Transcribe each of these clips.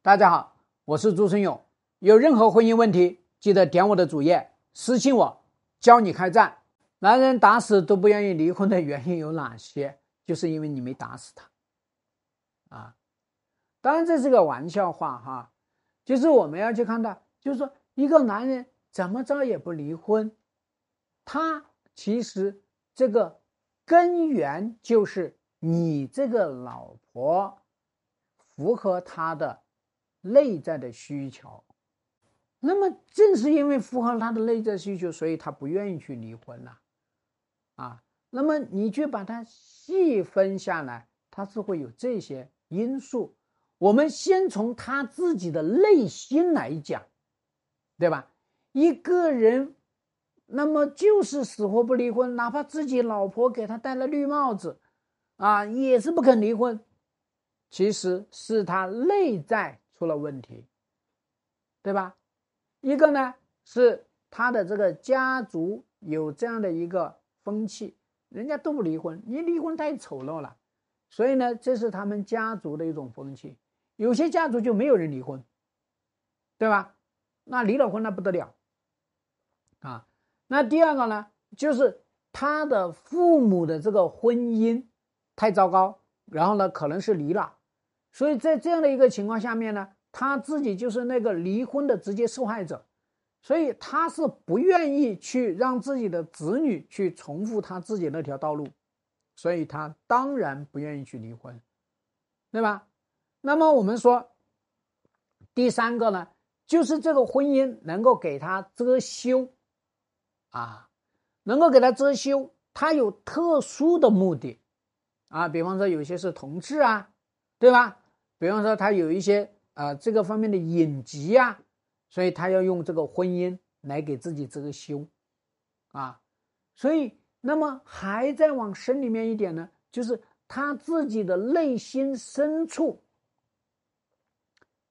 大家好，我是朱春勇。有任何婚姻问题，记得点我的主页私信我，教你开战。男人打死都不愿意离婚的原因有哪些？就是因为你没打死他啊。当然这是个玩笑话哈，就是我们要去看到，就是说一个男人怎么着也不离婚，他其实这个根源就是你这个老婆符合他的。内在的需求，那么正是因为符合他的内在需求，所以他不愿意去离婚了，啊，那么你去把它细分下来，他是会有这些因素。我们先从他自己的内心来讲，对吧？一个人，那么就是死活不离婚，哪怕自己老婆给他戴了绿帽子，啊，也是不肯离婚。其实是他内在。出了问题，对吧？一个呢是他的这个家族有这样的一个风气，人家都不离婚，你离婚太丑陋了，所以呢，这是他们家族的一种风气。有些家族就没有人离婚，对吧？那离了婚那不得了啊！那第二个呢，就是他的父母的这个婚姻太糟糕，然后呢，可能是离了。所以在这样的一个情况下面呢，他自己就是那个离婚的直接受害者，所以他是不愿意去让自己的子女去重复他自己那条道路，所以他当然不愿意去离婚，对吧？那么我们说，第三个呢，就是这个婚姻能够给他遮羞，啊，能够给他遮羞，他有特殊的目的，啊，比方说有些是同志啊。对吧？比方说他有一些啊这个方面的隐疾呀，所以他要用这个婚姻来给自己遮羞，啊，所以那么还在往深里面一点呢，就是他自己的内心深处，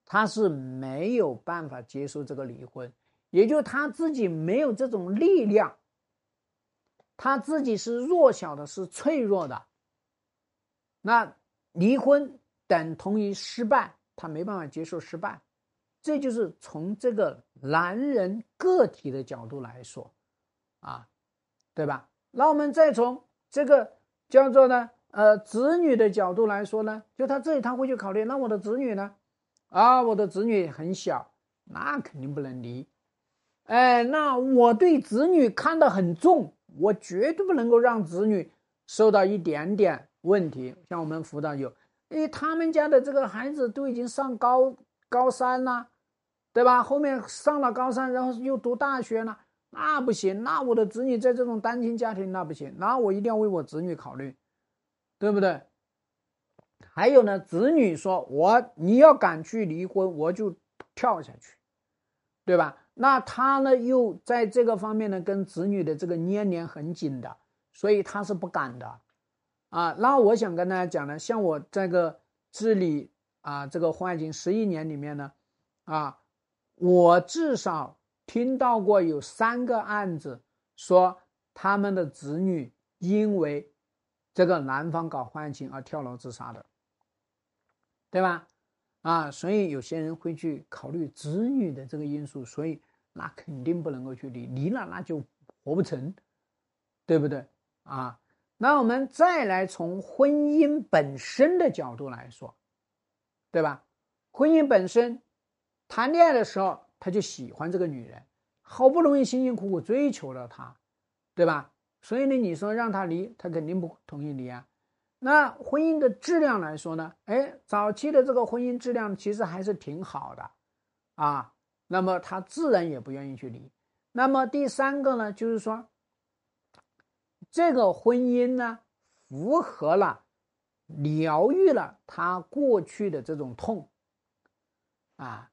他是没有办法接受这个离婚，也就他自己没有这种力量，他自己是弱小的，是脆弱的，那离婚。等同于失败，他没办法接受失败，这就是从这个男人个体的角度来说，啊，对吧？那我们再从这个叫做呢，呃，子女的角度来说呢，就他这里他会去考虑，那我的子女呢？啊，我的子女很小，那肯定不能离。哎，那我对子女看得很重，我绝对不能够让子女受到一点点问题。像我们辅导有。因为，他们家的这个孩子都已经上高高三了，对吧？后面上了高三，然后又读大学了，那不行。那我的子女在这种单亲家庭，那不行。那我一定要为我子女考虑，对不对？还有呢，子女说我你要敢去离婚，我就跳下去，对吧？那他呢，又在这个方面呢，跟子女的这个粘连很紧的，所以他是不敢的。啊，那我想跟大家讲呢，像我这个治理啊，这个婚外情十一年里面呢，啊，我至少听到过有三个案子，说他们的子女因为这个男方搞婚外情而跳楼自杀的，对吧？啊，所以有些人会去考虑子女的这个因素，所以那肯定不能够去离，离了那就活不成，对不对？啊？那我们再来从婚姻本身的角度来说，对吧？婚姻本身，谈恋爱的时候他就喜欢这个女人，好不容易辛辛苦苦追求了她，对吧？所以呢，你说让他离，他肯定不同意离啊。那婚姻的质量来说呢？哎，早期的这个婚姻质量其实还是挺好的，啊，那么他自然也不愿意去离。那么第三个呢，就是说。这个婚姻呢，符合了，疗愈了他过去的这种痛，啊，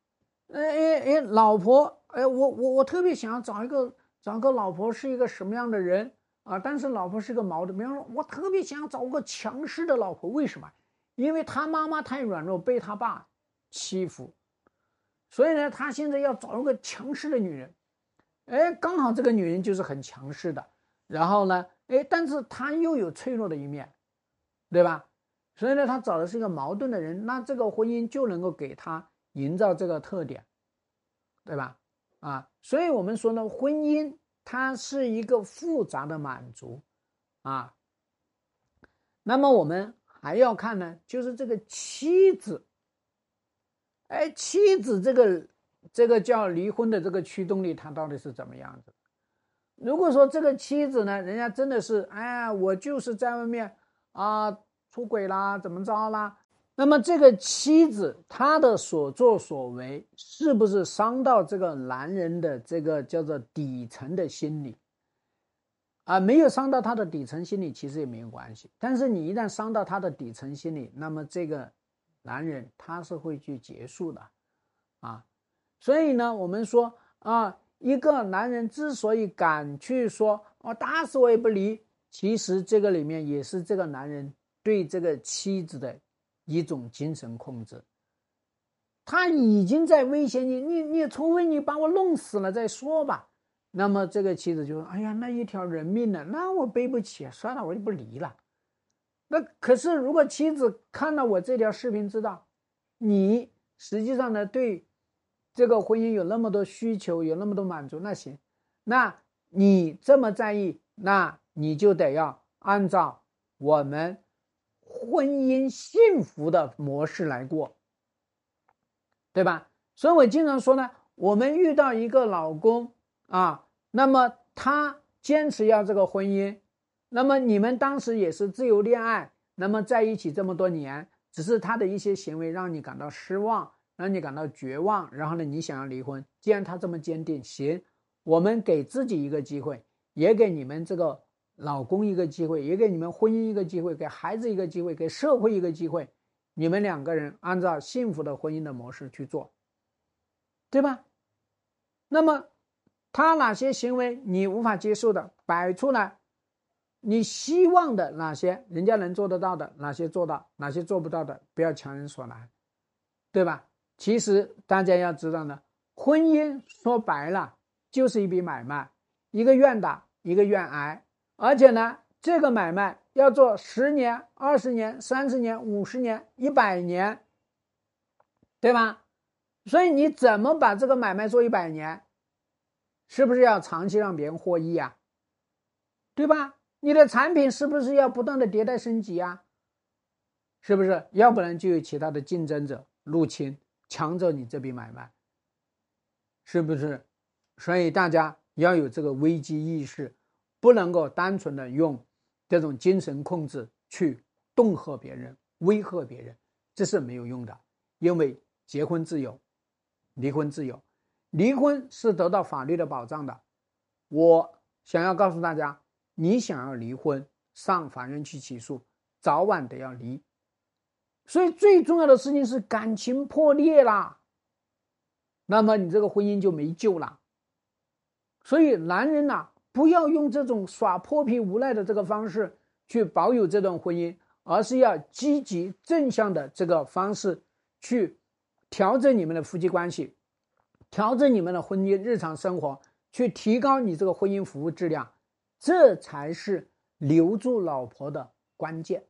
哎哎哎，老婆，哎，我我我特别想要找一个找个老婆是一个什么样的人啊？但是老婆是个矛盾，比方说，我特别想要找个强势的老婆，为什么？因为他妈妈太软弱，被他爸欺负，所以呢，他现在要找一个强势的女人，哎，刚好这个女人就是很强势的，然后呢？哎，但是他又有脆弱的一面，对吧？所以呢，他找的是一个矛盾的人，那这个婚姻就能够给他营造这个特点，对吧？啊，所以我们说呢，婚姻它是一个复杂的满足啊。那么我们还要看呢，就是这个妻子，哎，妻子这个这个叫离婚的这个驱动力，它到底是怎么样子？如果说这个妻子呢，人家真的是，哎，我就是在外面啊出轨啦，怎么着啦？那么这个妻子她的所作所为，是不是伤到这个男人的这个叫做底层的心理？啊，没有伤到他的底层心理，其实也没有关系。但是你一旦伤到他的底层心理，那么这个男人他是会去结束的，啊，所以呢，我们说啊。一个男人之所以敢去说“我打死我也不离”，其实这个里面也是这个男人对这个妻子的一种精神控制。他已经在威胁你，你你，除非你把我弄死了再说吧。那么这个妻子就说：“哎呀，那一条人命呢？那我背不起，算了，我就不离了。”那可是如果妻子看到我这条视频，知道你实际上呢对。这个婚姻有那么多需求，有那么多满足，那行，那你这么在意，那你就得要按照我们婚姻幸福的模式来过，对吧？所以我经常说呢，我们遇到一个老公啊，那么他坚持要这个婚姻，那么你们当时也是自由恋爱，那么在一起这么多年，只是他的一些行为让你感到失望。让你感到绝望，然后呢，你想要离婚。既然他这么坚定，行，我们给自己一个机会，也给你们这个老公一个机会，也给你们婚姻一个机会，给孩子一个机会，给社会一个机会。你们两个人按照幸福的婚姻的模式去做，对吧？那么他哪些行为你无法接受的，摆出来，你希望的哪些人家能做得到的，哪些做到，哪些做不到的，不要强人所难，对吧？其实大家要知道呢，婚姻说白了就是一笔买卖，一个愿打，一个愿挨，而且呢，这个买卖要做十年、二十年、三十年、五十年、一百年，对吧？所以你怎么把这个买卖做一百年，是不是要长期让别人获益啊？对吧？你的产品是不是要不断的迭代升级啊？是不是？要不然就有其他的竞争者入侵。抢走你这笔买卖，是不是？所以大家要有这个危机意识，不能够单纯的用这种精神控制去恫吓别人、威吓别人，这是没有用的。因为结婚自由，离婚自由，离婚是得到法律的保障的。我想要告诉大家，你想要离婚，上法院去起诉，早晚得要离。所以最重要的事情是感情破裂了，那么你这个婚姻就没救了。所以男人呐，不要用这种耍泼皮无赖的这个方式去保有这段婚姻，而是要积极正向的这个方式去调整你们的夫妻关系，调整你们的婚姻日常生活，去提高你这个婚姻服务质量，这才是留住老婆的关键。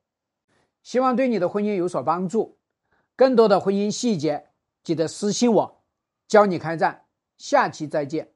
希望对你的婚姻有所帮助。更多的婚姻细节，记得私信我，教你开战。下期再见。